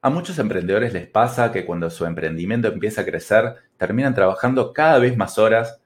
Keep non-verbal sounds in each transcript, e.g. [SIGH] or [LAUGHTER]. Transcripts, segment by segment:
A muchos emprendedores les pasa que cuando su emprendimiento empieza a crecer, terminan trabajando cada vez más horas,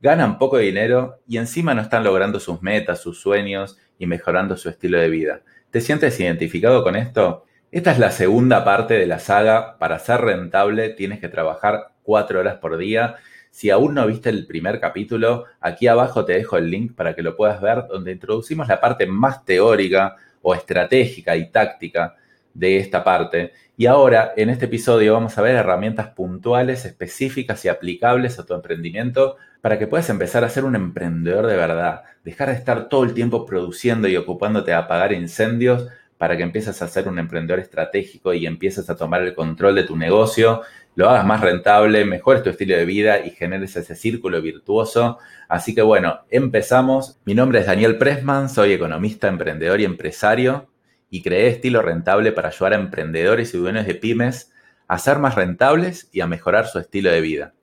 ganan poco dinero y encima no están logrando sus metas, sus sueños y mejorando su estilo de vida. ¿Te sientes identificado con esto? Esta es la segunda parte de la saga. Para ser rentable tienes que trabajar cuatro horas por día. Si aún no viste el primer capítulo, aquí abajo te dejo el link para que lo puedas ver, donde introducimos la parte más teórica o estratégica y táctica de esta parte. Y ahora, en este episodio, vamos a ver herramientas puntuales, específicas y aplicables a tu emprendimiento para que puedas empezar a ser un emprendedor de verdad. Dejar de estar todo el tiempo produciendo y ocupándote a apagar incendios para que empieces a ser un emprendedor estratégico y empieces a tomar el control de tu negocio, lo hagas más rentable, mejores tu estilo de vida y generes ese círculo virtuoso. Así que bueno, empezamos. Mi nombre es Daniel Pressman, soy economista, emprendedor y empresario y creé Estilo Rentable para ayudar a emprendedores y dueños de pymes a ser más rentables y a mejorar su estilo de vida.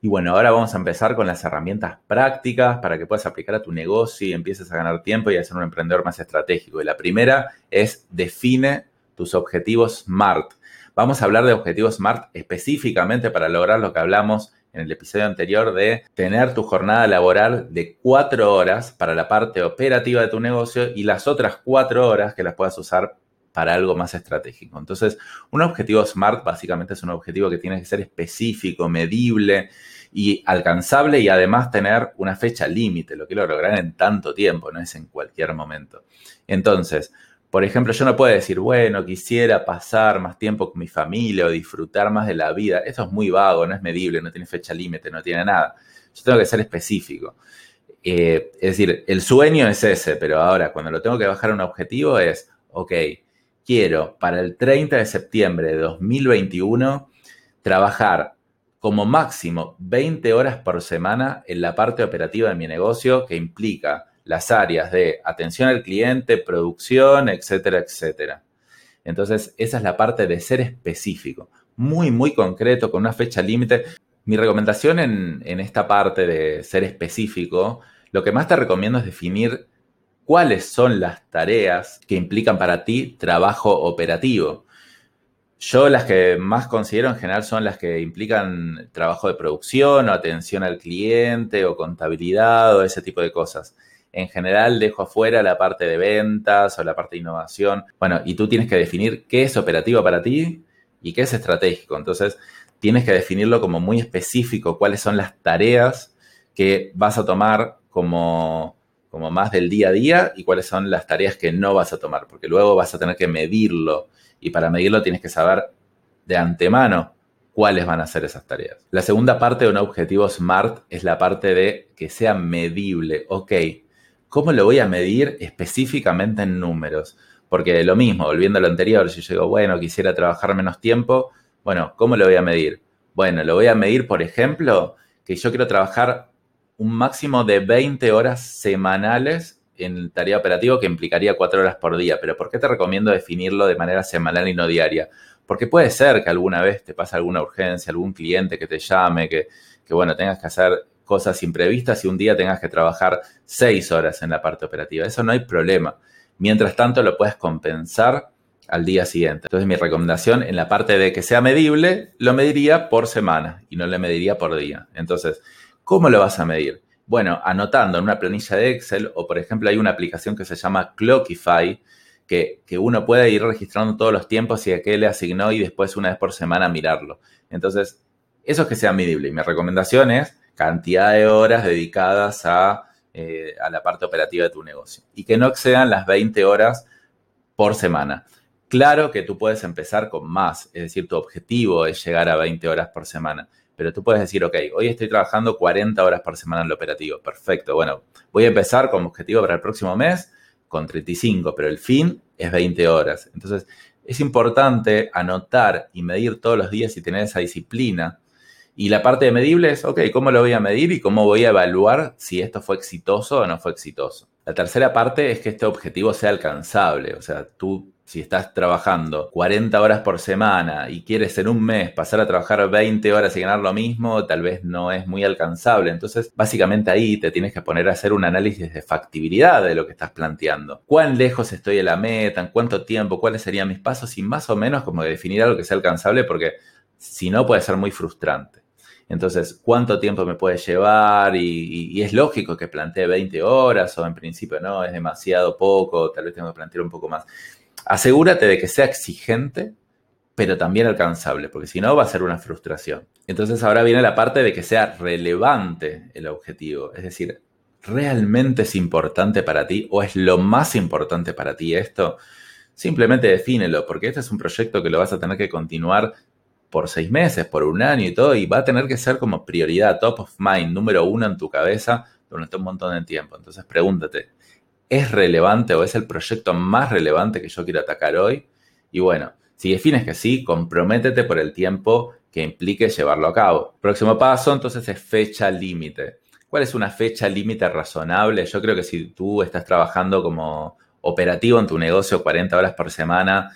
Y bueno, ahora vamos a empezar con las herramientas prácticas para que puedas aplicar a tu negocio y empieces a ganar tiempo y a ser un emprendedor más estratégico. Y la primera es define tus objetivos SMART. Vamos a hablar de objetivos SMART específicamente para lograr lo que hablamos en el episodio anterior de tener tu jornada laboral de cuatro horas para la parte operativa de tu negocio y las otras cuatro horas que las puedas usar para algo más estratégico. Entonces, un objetivo SMART básicamente es un objetivo que tiene que ser específico, medible y alcanzable y además tener una fecha límite. Lo quiero lograr en tanto tiempo, no es en cualquier momento. Entonces, por ejemplo, yo no puedo decir, bueno, quisiera pasar más tiempo con mi familia o disfrutar más de la vida. Eso es muy vago, no es medible, no tiene fecha límite, no tiene nada. Yo tengo que ser específico. Eh, es decir, el sueño es ese, pero ahora cuando lo tengo que bajar a un objetivo es, ok, quiero para el 30 de septiembre de 2021 trabajar como máximo 20 horas por semana en la parte operativa de mi negocio que implica las áreas de atención al cliente, producción, etcétera, etcétera. Entonces, esa es la parte de ser específico, muy, muy concreto, con una fecha límite. Mi recomendación en, esta parte de ser específico, lo que más te recomiendo es definir cuáles son las tareas que implican para ti trabajo operativo. Yo las que más considero en general son las que implican trabajo de producción o atención al cliente o contabilidad o ese tipo de cosas en general dejo afuera la parte de ventas o la parte de innovación. Bueno, y tú tienes que definir qué es operativo para ti y qué es estratégico. Entonces, tienes que definirlo como muy específico, cuáles son las tareas que vas a tomar como, como más del día a día y cuáles son las tareas que no vas a tomar, porque luego vas a tener que medirlo y para medirlo tienes que saber de antemano cuáles van a ser esas tareas. La segunda parte de un objetivo SMART es la parte de que sea medible. Ok, ¿Cómo lo voy a medir específicamente en números? Porque lo mismo, volviendo a lo anterior, si yo digo, bueno, quisiera trabajar menos tiempo, bueno, ¿cómo lo voy a medir? Bueno, lo voy a medir, por ejemplo, que yo quiero trabajar un máximo de 20 horas semanales en tarea operativa que implicaría 4 horas por día. Pero ¿por qué te recomiendo definirlo de manera semanal y no diaria? Porque puede ser que alguna vez te pase alguna urgencia, algún cliente que te llame, que, que bueno, tengas que hacer cosas imprevistas y un día tengas que trabajar seis horas en la parte operativa. Eso no hay problema. Mientras tanto, lo puedes compensar al día siguiente. Entonces, mi recomendación en la parte de que sea medible, lo mediría por semana y no lo mediría por día. Entonces, ¿cómo lo vas a medir? Bueno, anotando en una planilla de Excel o, por ejemplo, hay una aplicación que se llama Clockify, que, que, uno puede ir registrando todos los tiempos y a qué le asignó y después una vez por semana mirarlo. Entonces, eso es que sea medible. Y mi recomendación es cantidad de horas dedicadas eh, a, la parte operativa de tu negocio y que no excedan las 20 horas por semana. Claro que tú puedes empezar con más, es decir, tu objetivo es llegar a 20 horas por semana, pero tú puedes decir, ok, hoy estoy trabajando 40 horas por semana en lo operativo, perfecto, bueno, voy a empezar como objetivo para el próximo mes con 35, pero el fin es 20 horas. Entonces, es importante anotar y medir todos los días y tener esa disciplina y la parte de medible es, ok, ¿cómo lo voy a medir y cómo voy a evaluar si esto fue exitoso o no fue exitoso? La tercera parte es que este objetivo sea alcanzable, o sea, tú si estás trabajando 40 horas por semana y quieres en un mes pasar a trabajar 20 horas y ganar lo mismo, tal vez no es muy alcanzable. Entonces, básicamente ahí te tienes que poner a hacer un análisis de factibilidad de lo que estás planteando. ¿Cuán lejos estoy de la meta? ¿En cuánto tiempo? ¿Cuáles serían mis pasos? Y más o menos como definir algo que sea alcanzable porque si no puede ser muy frustrante. Entonces, ¿cuánto tiempo me puede llevar? Y, es lógico que plantee 20 horas o en principio no, es demasiado poco, tal vez tengo que plantear un poco más. Asegúrate de que sea exigente, pero también alcanzable, porque si no va a ser una frustración. Entonces ahora viene la parte de que sea relevante el objetivo, es decir, ¿realmente es importante para ti o es lo más importante para ti esto? Simplemente defínelo, porque este es un proyecto que lo vas a tener que continuar por seis meses, por un año y todo, y va a tener que ser como prioridad, top of mind, número uno en tu cabeza durante un montón de tiempo. Entonces pregúntate, ¿es relevante o es el proyecto más relevante que yo quiero atacar hoy? Y bueno, si defines que sí, comprométete por el tiempo que implique llevarlo a cabo. Próximo paso, entonces, es fecha límite. ¿Cuál es una fecha límite razonable? Yo creo que si tú estás trabajando como operativo en tu negocio 40 horas por semana,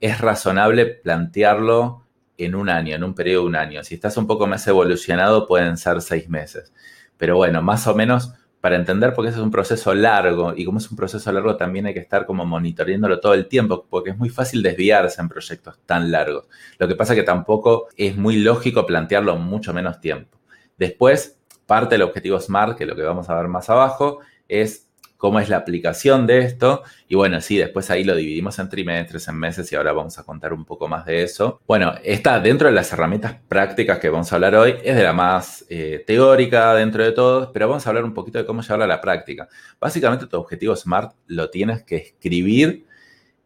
es razonable plantearlo en un año, en un periodo de un año. Si estás un poco más evolucionado, pueden ser seis meses. Pero bueno, más o menos para entender, porque ese es un proceso largo y como es un proceso largo también hay que estar como monitoreándolo todo el tiempo, porque es muy fácil desviarse en proyectos tan largos. Lo que pasa que tampoco es muy lógico plantearlo mucho menos tiempo. Después, parte del objetivo SMART, que es lo que vamos a ver más abajo, es cómo es la aplicación de esto. Y bueno, sí, después ahí lo dividimos en trimestres, en meses y ahora vamos a contar un poco más de eso. Bueno, está dentro de las herramientas prácticas que vamos a hablar hoy, es de la más eh, teórica dentro de todo, pero vamos a hablar un poquito de cómo llevarla a la práctica. Básicamente tu objetivo SMART lo tienes que escribir.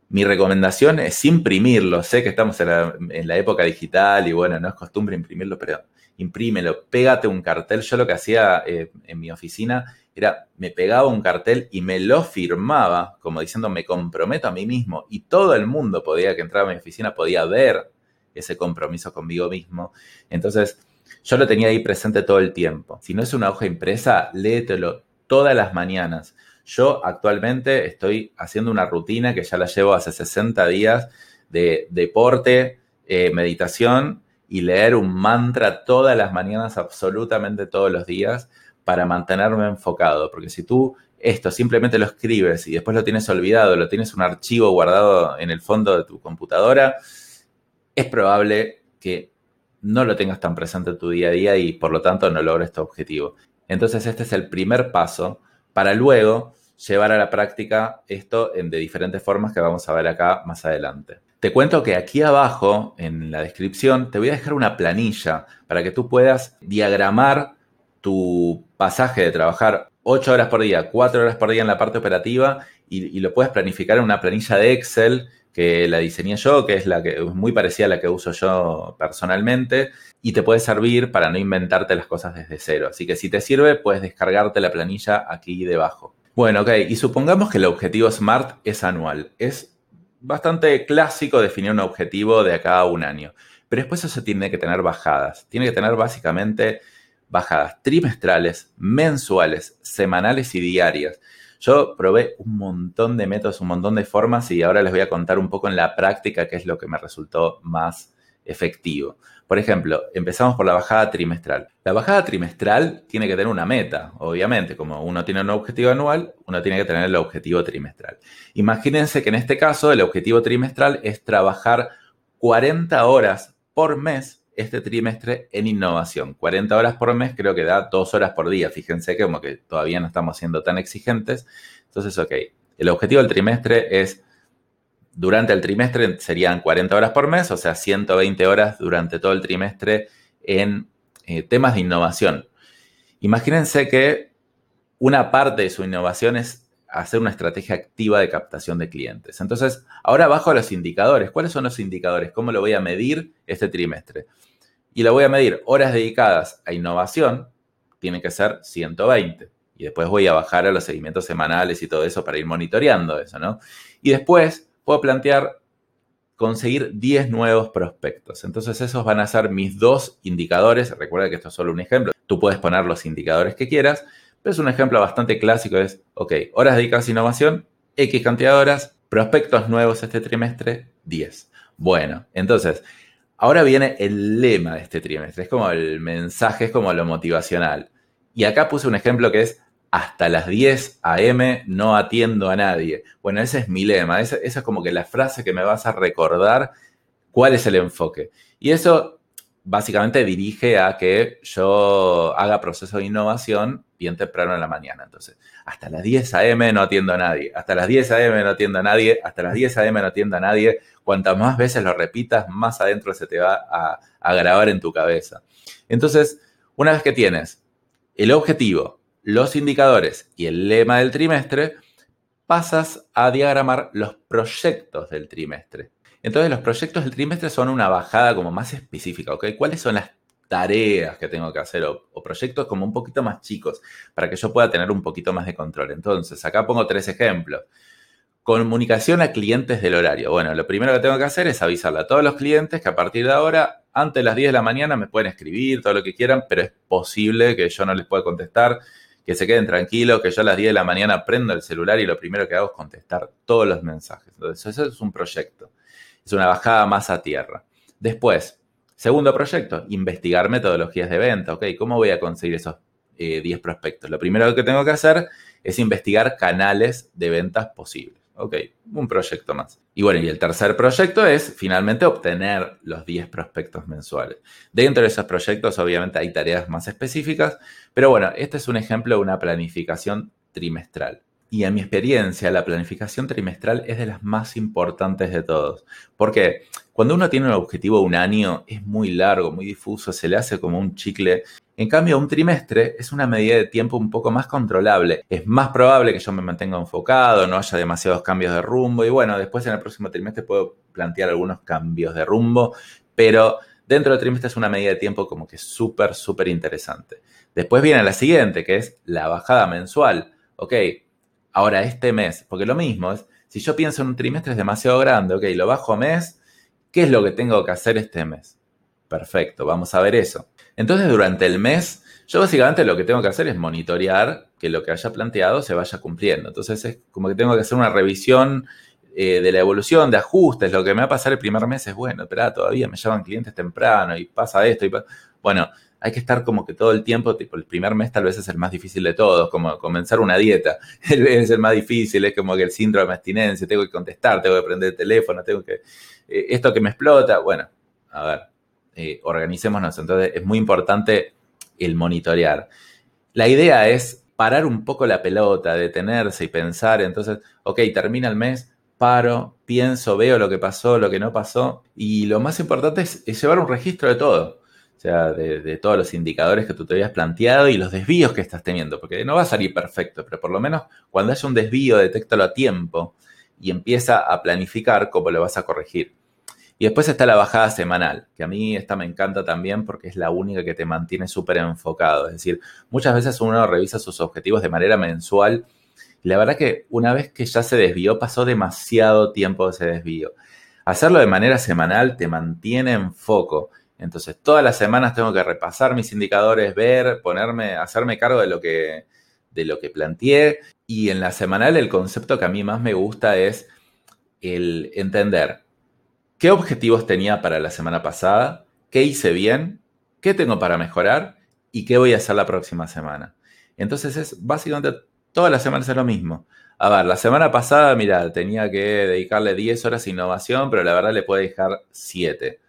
Mi recomendación es imprimirlo. Sé que estamos en la, época digital y bueno, no es costumbre imprimirlo, pero imprímelo, pégate un cartel. Yo lo que hacía eh, en mi oficina era, me pegaba un cartel y me lo firmaba, como diciendo, me comprometo a mí mismo. Y todo el mundo podía, que entraba a mi oficina, podía ver ese compromiso conmigo mismo. Entonces, yo lo tenía ahí presente todo el tiempo. Si no es una hoja impresa, léetelo todas las mañanas. Yo actualmente estoy haciendo una rutina que ya la llevo hace 60 días de deporte, eh, meditación y leer un mantra todas las mañanas, absolutamente todos los días para mantenerme enfocado, porque si tú esto simplemente lo escribes y después lo tienes olvidado, lo tienes un archivo guardado en el fondo de tu computadora, es probable que no lo tengas tan presente en tu día a día y por lo tanto no logres tu objetivo. Entonces este es el primer paso para luego llevar a la práctica esto en de diferentes formas que vamos a ver acá más adelante. Te cuento que aquí abajo en la descripción te voy a dejar una planilla para que tú puedas diagramar tu pasaje de trabajar 8 horas por día, 4 horas por día en la parte operativa y, lo puedes planificar en una planilla de Excel que la diseñé yo, que es la que es muy parecida a la que uso yo personalmente y te puede servir para no inventarte las cosas desde cero. Así que si te sirve, puedes descargarte la planilla aquí debajo. Bueno, ok, y supongamos que el objetivo SMART es anual. Es bastante clásico definir un objetivo de acá a un año, pero después eso tiene que tener bajadas. Tiene que tener básicamente bajadas trimestrales, mensuales, semanales y diarias. Yo probé un montón de métodos, un montón de formas y ahora les voy a contar un poco en la práctica qué es lo que me resultó más efectivo. Por ejemplo, empezamos por la bajada trimestral. La bajada trimestral tiene que tener una meta, obviamente, como uno tiene un objetivo anual, uno tiene que tener el objetivo trimestral. Imagínense que en este caso el objetivo trimestral es trabajar 40 horas por mes este trimestre en innovación. 40 horas por mes creo que da 2 horas por día. Fíjense que como que todavía no estamos siendo tan exigentes. Entonces, ok, el objetivo del trimestre es, durante el trimestre serían 40 horas por mes, o sea, 120 horas durante todo el trimestre en eh, temas de innovación. Imagínense que una parte de su innovación es hacer una estrategia activa de captación de clientes. Entonces, ahora bajo los indicadores. ¿Cuáles son los indicadores? ¿Cómo lo voy a medir este trimestre? Y lo voy a medir horas dedicadas a innovación, tiene que ser 120. Y después voy a bajar a los seguimientos semanales y todo eso para ir monitoreando eso, ¿no? Y después puedo plantear conseguir 10 nuevos prospectos. Entonces esos van a ser mis dos indicadores. Recuerda que esto es solo un ejemplo. Tú puedes poner los indicadores que quieras, pero es un ejemplo bastante clásico. Es, ok, horas dedicadas a innovación, X cantidad de horas, Prospectos nuevos este trimestre, 10. Bueno, entonces, ahora viene el lema de este trimestre. Es como el mensaje, es como lo motivacional. Y acá puse un ejemplo que es hasta las 10 a.m. no atiendo a nadie. Bueno, ese es mi lema. Esa, esa, es como que la frase que me vas a recordar cuál es el enfoque. Y eso básicamente dirige a que yo haga proceso de innovación bien temprano en la mañana. Entonces, hasta las 10 a.m. no atiendo a nadie, hasta las 10 a.m. no atiendo a nadie, hasta las 10 a.m. no atiendo a nadie. Cuantas más veces lo repitas, más adentro se te va a, a grabar en tu cabeza. Entonces, una vez que tienes el objetivo, los indicadores y el lema del trimestre, pasas a diagramar los proyectos del trimestre. Entonces los proyectos del trimestre son una bajada como más específica, ¿ok? ¿Cuáles son las tareas que tengo que hacer o, o, proyectos como un poquito más chicos para que yo pueda tener un poquito más de control? Entonces, acá pongo tres ejemplos. Comunicación a clientes del horario. Bueno, lo primero que tengo que hacer es avisarle a todos los clientes que a partir de ahora, antes de las 10 de la mañana, me pueden escribir todo lo que quieran, pero es posible que yo no les pueda contestar, que se queden tranquilos, que yo a las 10 de la mañana prendo el celular y lo primero que hago es contestar todos los mensajes. Entonces, eso es un proyecto. Es una bajada más a tierra. Después, segundo proyecto, investigar metodologías de venta. Ok, ¿cómo voy a conseguir esos 10 eh, prospectos? Lo primero que tengo que hacer es investigar canales de ventas posibles. Ok, un proyecto más. Y bueno, y el tercer proyecto es finalmente obtener los 10 prospectos mensuales. Dentro de esos proyectos, obviamente, hay tareas más específicas, pero bueno, este es un ejemplo de una planificación trimestral. Y en mi experiencia, la planificación trimestral es de las más importantes de todos. Porque cuando uno tiene un objetivo un año, es muy largo, muy difuso, se le hace como un chicle. En cambio, un trimestre es una medida de tiempo un poco más controlable. Es más probable que yo me mantenga enfocado, no haya demasiados cambios de rumbo. Y bueno, después en el próximo trimestre puedo plantear algunos cambios de rumbo. Pero dentro del trimestre es una medida de tiempo como que súper, súper interesante. Después viene la siguiente, que es la bajada mensual. Ok, Ahora, este mes, porque lo mismo es, si yo pienso en un trimestre es demasiado grande, ok, lo bajo a mes, ¿qué es lo que tengo que hacer este mes? Perfecto, vamos a ver eso. Entonces, durante el mes, yo básicamente lo que tengo que hacer es monitorear que lo que haya planteado se vaya cumpliendo. Entonces, es como que tengo que hacer una revisión eh, de la evolución, de ajustes. Lo que me va a pasar el primer mes es, bueno, espera, todavía me llaman clientes temprano y pasa esto. Y Bueno, hay que estar como que todo el tiempo, tipo, el primer mes tal vez es el más difícil de todos, como comenzar una dieta, [LAUGHS] es el más difícil, es como que el síndrome de abstinencia, tengo que contestar, tengo que prender el teléfono, tengo que, eh, esto que me explota, bueno, a ver, eh, organicémonos, entonces es muy importante el monitorear. La idea es parar un poco la pelota, detenerse y pensar, entonces, ok, termina el mes, paro, pienso, veo lo que pasó, lo que no pasó, y lo más importante es llevar un registro de todo sea, de, todos los indicadores que tú te habías planteado y los desvíos que estás teniendo, porque no va a salir perfecto, pero por lo menos cuando haya un desvío, detéctalo a tiempo y empieza a planificar cómo lo vas a corregir. Y después está la bajada semanal, que a mí esta me encanta también porque es la única que te mantiene súper enfocado. Es decir, muchas veces uno revisa sus objetivos de manera mensual y la verdad que una vez que ya se desvió, pasó demasiado tiempo ese desvío. Hacerlo de manera semanal te mantiene en foco entonces, todas las semanas tengo que repasar mis indicadores, ver, ponerme, hacerme cargo de lo que, de lo que planteé. Y en la semanal el concepto que a mí más me gusta es el entender qué objetivos tenía para la semana pasada, qué hice bien, qué tengo para mejorar y qué voy a hacer la próxima semana. Entonces es básicamente todas las semanas es lo mismo. A ver, la semana pasada, mira, tenía que dedicarle 10 horas a innovación, pero la verdad le puedo dejar 7.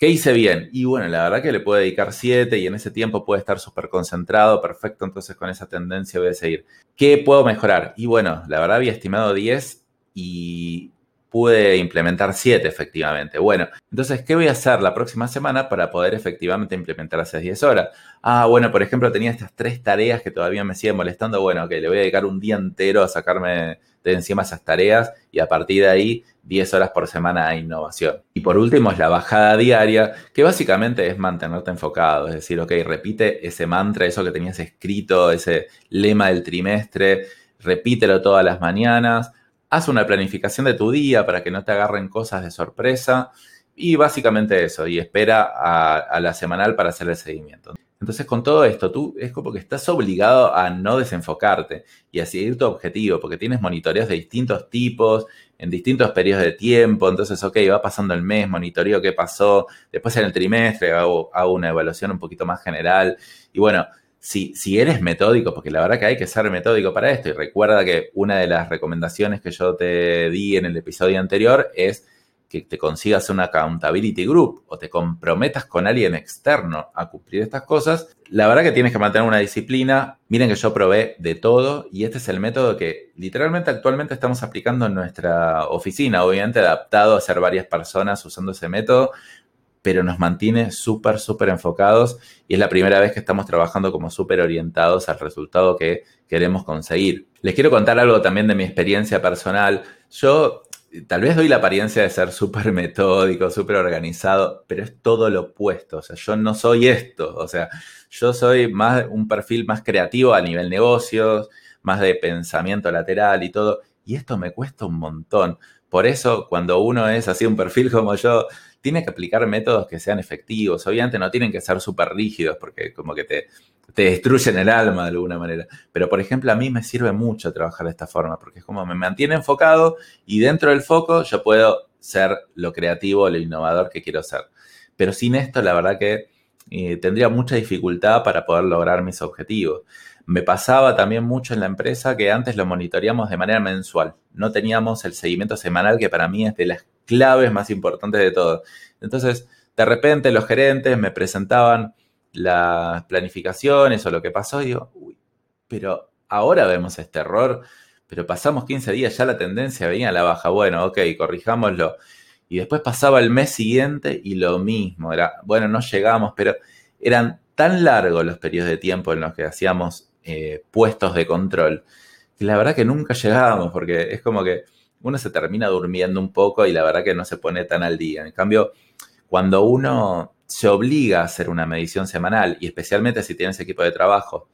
¿Qué hice bien? Y bueno, la verdad que le puedo dedicar 7 y en ese tiempo puede estar súper concentrado, perfecto, entonces con esa tendencia voy a seguir. ¿Qué puedo mejorar? Y bueno, la verdad había estimado 10 y pude implementar 7 efectivamente. Bueno, entonces, ¿qué voy a hacer la próxima semana para poder efectivamente implementar esas 10 horas? Ah, bueno, por ejemplo, tenía estas tres tareas que todavía me siguen molestando. Bueno, ok, le voy a dedicar un día entero a sacarme de encima esas tareas y a partir de ahí 10 horas por semana a innovación. Y por último es la bajada diaria, que básicamente es mantenerte enfocado, es decir, ok, repite ese mantra, eso que tenías escrito, ese lema del trimestre, repítelo todas las mañanas haz una planificación de tu día para que no te agarren cosas de sorpresa y básicamente eso, y espera a, la semanal para hacer el seguimiento. Entonces, con todo esto, tú es como que estás obligado a no desenfocarte y a seguir tu objetivo, porque tienes monitoreos de distintos tipos, en distintos periodos de tiempo. Entonces, ok, va pasando el mes, monitoreo qué pasó. Después en el trimestre hago, una evaluación un poquito más general. Y bueno, si, eres metódico, porque la verdad que hay que ser metódico para esto, y recuerda que una de las recomendaciones que yo te di en el episodio anterior es que te consigas una accountability group o te comprometas con alguien externo a cumplir estas cosas, la verdad que tienes que mantener una disciplina. Miren que yo probé de todo y este es el método que literalmente actualmente estamos aplicando en nuestra oficina, obviamente adaptado a ser varias personas usando ese método, pero nos mantiene súper, súper enfocados y es la primera vez que estamos trabajando como súper orientados al resultado que queremos conseguir. Les quiero contar algo también de mi experiencia personal. Yo tal vez doy la apariencia de ser súper [LAUGHS] metódico, súper organizado, pero es todo lo opuesto. O sea, yo no soy esto. O sea, yo soy más un perfil más creativo a nivel negocios, más de pensamiento lateral y todo. Y esto me cuesta un montón. Por eso, cuando uno es así un perfil como yo, tiene que aplicar métodos que sean efectivos. Obviamente no tienen que ser súper rígidos porque como que te, te destruyen el alma de alguna manera. Pero, por ejemplo, a mí me sirve mucho trabajar de esta forma porque es como me mantiene enfocado y dentro del foco yo puedo ser lo creativo, lo innovador que quiero ser. Pero sin esto, la verdad que eh, tendría mucha dificultad para poder lograr mis objetivos. Me pasaba también mucho en la empresa que antes lo monitoreamos de manera mensual. No teníamos el seguimiento semanal que para mí es de las claves más importantes de todo. Entonces, de repente los gerentes me presentaban las planificaciones o lo que pasó y digo, uy, pero ahora vemos este error, pero pasamos 15 días, ya la tendencia venía a la baja. Bueno, ok, corrijámoslo. Y después pasaba el mes siguiente y lo mismo. Era, bueno, no llegamos, pero eran tan largos los periodos de tiempo en los que hacíamos eh, puestos de control que la verdad que nunca llegábamos, porque es como que uno se termina durmiendo un poco y la verdad que no se pone tan al día. En cambio, cuando uno se obliga a hacer una medición semanal, y especialmente si tienes equipo de trabajo,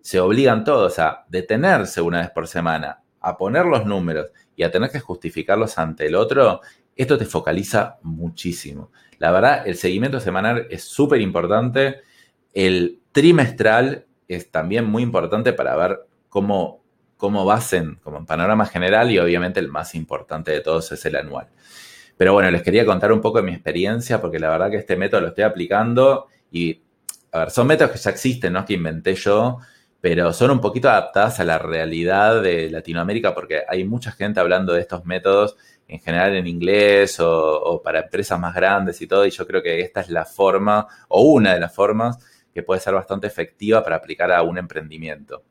se obligan todos a detenerse una vez por semana, a poner los números y a tener que justificarlos ante el otro, esto te focaliza muchísimo. La verdad, el seguimiento semanal es súper importante. El trimestral es también muy importante para ver cómo cómo vas en, como en panorama general y obviamente el más importante de todos es el anual. Pero bueno, les quería contar un poco de mi experiencia porque la verdad que este método lo estoy aplicando y, a ver, son métodos que ya existen, no es que inventé yo, pero son un poquito adaptadas a la realidad de Latinoamérica porque hay mucha gente hablando de estos métodos en general en inglés o, o para empresas más grandes y todo, y yo creo que esta es la forma o una de las formas que puede ser bastante efectiva para aplicar a un emprendimiento.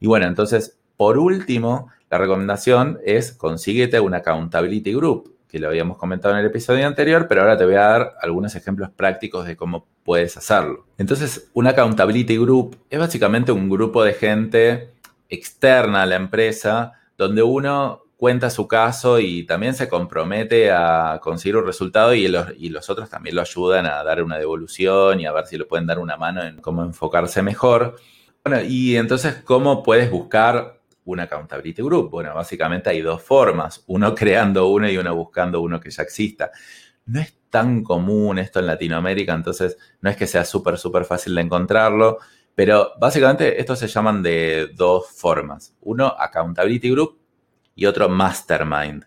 Y bueno, entonces por último, la recomendación es consíguete una accountability group, que lo habíamos comentado en el episodio anterior, pero ahora te voy a dar algunos ejemplos prácticos de cómo puedes hacerlo. Entonces, una accountability group es básicamente un grupo de gente externa a la empresa donde uno cuenta su caso y también se compromete a conseguir un resultado y los, y los, otros también lo ayudan a dar una devolución y a ver si le pueden dar una mano en cómo enfocarse mejor. Bueno, y entonces, ¿cómo puedes buscar un accountability group? Bueno, básicamente hay dos formas, uno [LAUGHS] creando uno y uno buscando uno que ya exista. No es tan común esto en Latinoamérica, entonces no es que sea súper, súper fácil de encontrarlo, pero básicamente estos se llaman de dos formas. Uno, accountability group y otro, mastermind.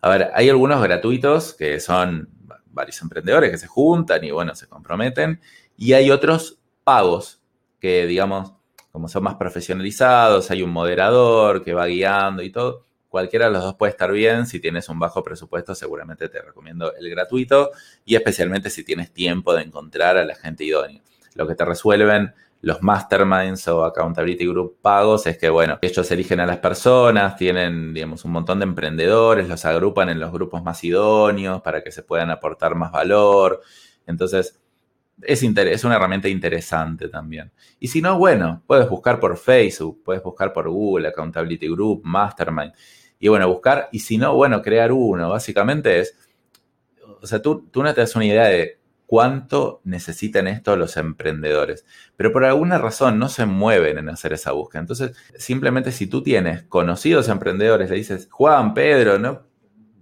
A ver, hay algunos gratuitos que son varios emprendedores que se juntan y bueno, se comprometen, y hay otros pagos que, digamos, como son más profesionalizados, hay un moderador que va guiando y todo. Cualquiera de los dos puede estar bien. Si tienes un bajo presupuesto, seguramente te recomiendo el gratuito y especialmente si tienes tiempo de encontrar a la gente idónea. Lo que te resuelven los masterminds o accountability group pagos es que, bueno, ellos eligen a las personas, tienen, digamos, un montón de emprendedores, los agrupan en los grupos más idóneos para que se puedan aportar más valor. Entonces, es, es, una herramienta interesante también. Y si no, bueno, puedes buscar por Facebook, puedes buscar por Google, Accountability Group, Mastermind. Y bueno, buscar, y si no, bueno, crear uno. Básicamente es, o sea, tú, tú no te das una idea de cuánto necesitan esto los emprendedores, pero por alguna razón no se mueven en hacer esa búsqueda. Entonces, simplemente si tú tienes conocidos emprendedores, le dices, Juan, Pedro, ¿no?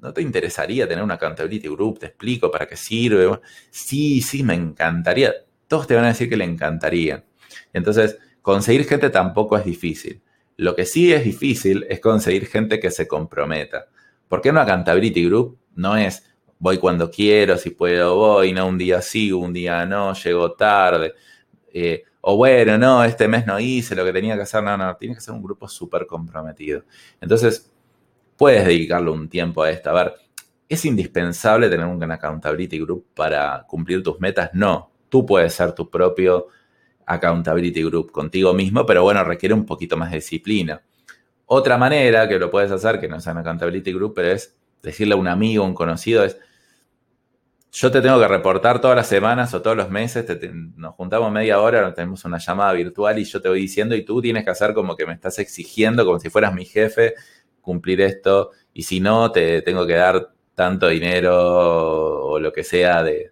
¿No te interesaría tener una accountability group? Te explico para qué sirve. Sí, sí, me encantaría. todos te van a decir que le encantaría. Entonces, conseguir gente tampoco es difícil. Lo que sí es difícil es conseguir gente que se comprometa. ¿Por qué una Accountability Group no es voy cuando quiero, si puedo voy, no un día sí, un día no, llego tarde? Eh, o bueno, no, este mes no hice lo que tenía que hacer, no, no, tiene que ser un grupo súper comprometido. Entonces, puedes dedicarle un tiempo a esto. A ver, ¿es indispensable tener un accountability group para cumplir tus metas? No, tú puedes ser tu propio accountability group contigo mismo, pero bueno, requiere un poquito más de disciplina. Otra manera que lo puedes hacer, que no sea un accountability group, pero es decirle a un amigo, un conocido, es yo te tengo que reportar todas las semanas o todos los meses, nos juntamos media hora, tenemos una llamada virtual y yo te voy diciendo y tú tienes que hacer como que me estás exigiendo, como si fueras mi jefe, cumplir esto y si no, te tengo que dar tanto dinero o lo que sea de,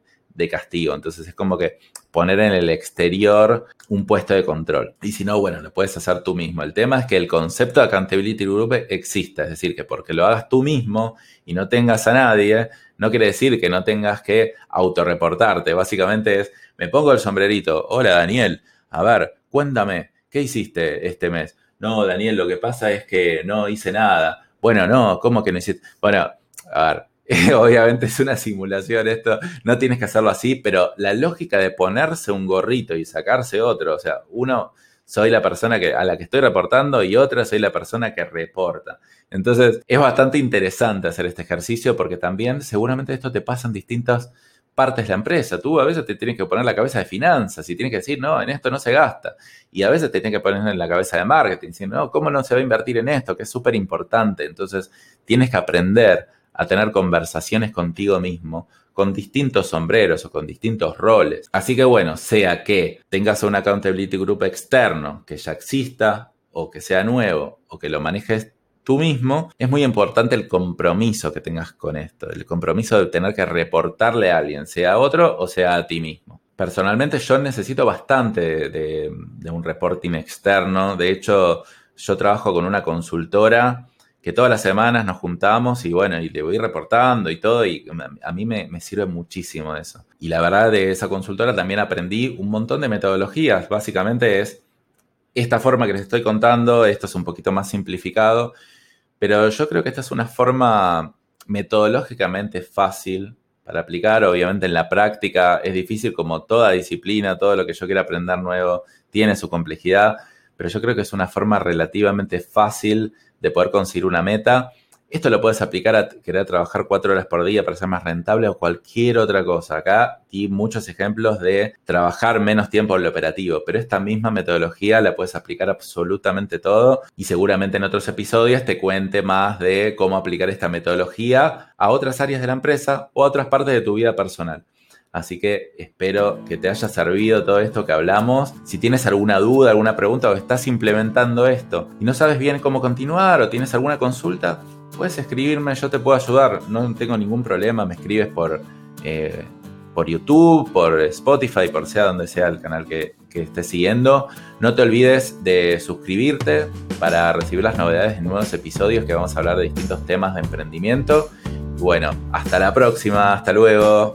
castigo. Entonces es como que poner en el exterior un puesto de control. Y si no, bueno, lo puedes hacer tú mismo. El tema es que el concepto de accountability group exista, es decir, que porque lo hagas tú mismo y no tengas a nadie, no quiere decir que no tengas que autorreportarte. Básicamente es, me pongo el sombrerito, hola Daniel, a ver, cuéntame, ¿qué hiciste este mes? No, Daniel, lo que pasa es que no hice nada. Bueno, no, ¿cómo que no hiciste? Bueno, a ver, [LAUGHS] obviamente es una simulación esto, no tienes que hacerlo así, pero la lógica de ponerse un gorrito y sacarse otro, o sea, uno soy la persona que, a la que estoy reportando y otra soy la persona que reporta. Entonces es bastante interesante hacer este ejercicio porque también seguramente esto te pasa en distintas partes de la empresa. Tú a veces te tienes que poner la cabeza de finanzas y tienes que decir, no, en esto no se gasta. Y a veces te tienes que poner en la cabeza de marketing, diciendo, no, ¿cómo no se va a invertir en esto? Que es súper importante. Entonces tienes que aprender a tener conversaciones contigo mismo con distintos sombreros o con distintos roles. Así que bueno, sea que tengas un accountability group externo que ya exista o que sea nuevo o que lo manejes tú mismo, es muy importante el compromiso que tengas con esto, el compromiso de tener que reportarle a alguien, sea a otro o sea a ti mismo. Personalmente yo necesito bastante de, un reporting externo, de hecho yo trabajo con una consultora que todas las semanas nos juntamos y bueno, y le voy reportando y todo, y a mí me, sirve muchísimo eso. Y la verdad de esa consultora también aprendí un montón de metodologías. Básicamente es esta forma que les estoy contando, esto es un poquito más simplificado, pero yo creo que esta es una forma metodológicamente fácil para aplicar. Obviamente en la práctica es difícil como toda disciplina, todo lo que yo quiera aprender nuevo tiene su complejidad, pero yo creo que es una forma relativamente fácil de poder conseguir una meta. Esto lo puedes aplicar a querer trabajar cuatro horas por día para ser más rentable o cualquier otra cosa. Acá di muchos ejemplos de trabajar menos tiempo en lo operativo, pero esta misma metodología la puedes aplicar absolutamente todo y seguramente en otros episodios te cuente más de cómo aplicar esta metodología a otras áreas de la empresa o a otras partes de tu vida personal. Así que espero que te haya servido todo esto que hablamos. Si tienes alguna duda, alguna pregunta o estás implementando esto y no sabes bien cómo continuar o tienes alguna consulta, puedes escribirme, yo te puedo ayudar. No tengo ningún problema, me escribes por, eh, por YouTube, por Spotify, por sea donde sea el canal que, que estés siguiendo. No te olvides de suscribirte para recibir las novedades de nuevos episodios que vamos a hablar de distintos temas de emprendimiento. Bueno, hasta la próxima, hasta luego.